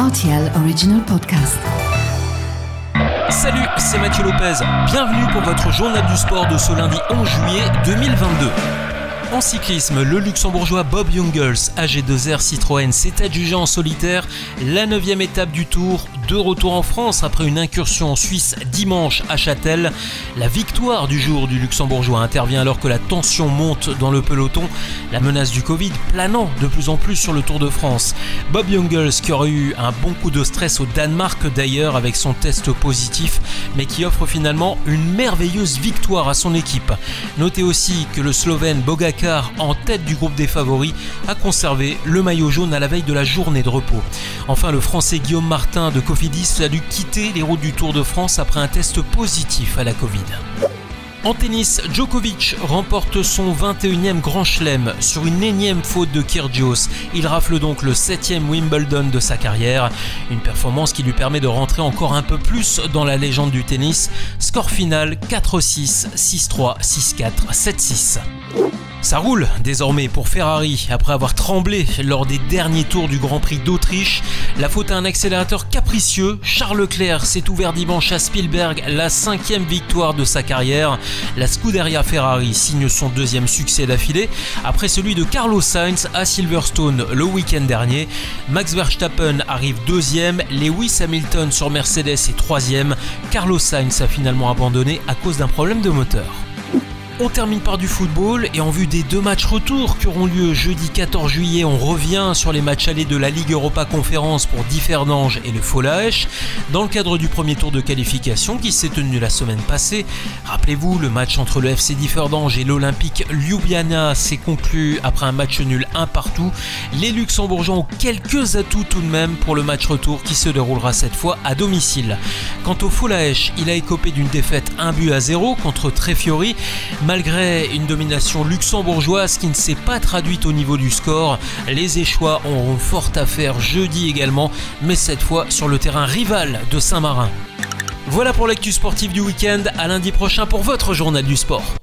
RTL Original Podcast. Salut, c'est Mathieu Lopez. Bienvenue pour votre journal du sport de ce lundi 11 juillet 2022. En cyclisme, le luxembourgeois Bob Jungels, AG2R Citroën, s'est adjugé en solitaire la 9 étape du Tour, de retour en France après une incursion en Suisse dimanche à Châtel. La victoire du jour du luxembourgeois intervient alors que la tension monte dans le peloton, la menace du Covid planant de plus en plus sur le Tour de France. Bob Jungels qui aurait eu un bon coup de stress au Danemark d'ailleurs avec son test positif, mais qui offre finalement une merveilleuse victoire à son équipe. Notez aussi que le Slovène Bogacar, en tête du groupe des favoris, a conservé le maillot jaune à la veille de la journée de repos. Enfin, le Français Guillaume Martin de Kofi a dû quitter les routes du Tour de France après un test positif à la Covid. En tennis, Djokovic remporte son 21e Grand Chelem sur une énième faute de Kyrgios. Il rafle donc le 7e Wimbledon de sa carrière, une performance qui lui permet de rentrer encore un peu plus dans la légende du tennis. Score final 4-6, 6-3, 6-4, 7-6. Ça roule désormais pour Ferrari après avoir tremblé lors des derniers tours du Grand Prix d'Autriche. La faute à un accélérateur capricieux, Charles Leclerc s'est ouvert dimanche à Spielberg la cinquième victoire de sa carrière. La Scuderia Ferrari signe son deuxième succès d'affilée après celui de Carlos Sainz à Silverstone le week-end dernier. Max Verstappen arrive deuxième, Lewis Hamilton sur Mercedes est troisième. Carlos Sainz a finalement abandonné à cause d'un problème de moteur. On termine par du football et en vue des deux matchs retour qui auront lieu jeudi 14 juillet, on revient sur les matchs allés de la Ligue Europa Conférence pour Differdange et le Folaech. Dans le cadre du premier tour de qualification qui s'est tenu la semaine passée, rappelez-vous, le match entre le FC Differdange et l'Olympique Ljubljana s'est conclu après un match nul un partout. Les Luxembourgeois ont quelques atouts tout de même pour le match retour qui se déroulera cette fois à domicile. Quant au Folaech, il a écopé d'une défaite 1 but à 0 contre Trefiori. Malgré une domination luxembourgeoise qui ne s'est pas traduite au niveau du score, les Échois auront fort à faire jeudi également, mais cette fois sur le terrain rival de Saint-Marin. Voilà pour l'actu sportive du week-end, à lundi prochain pour votre journal du sport.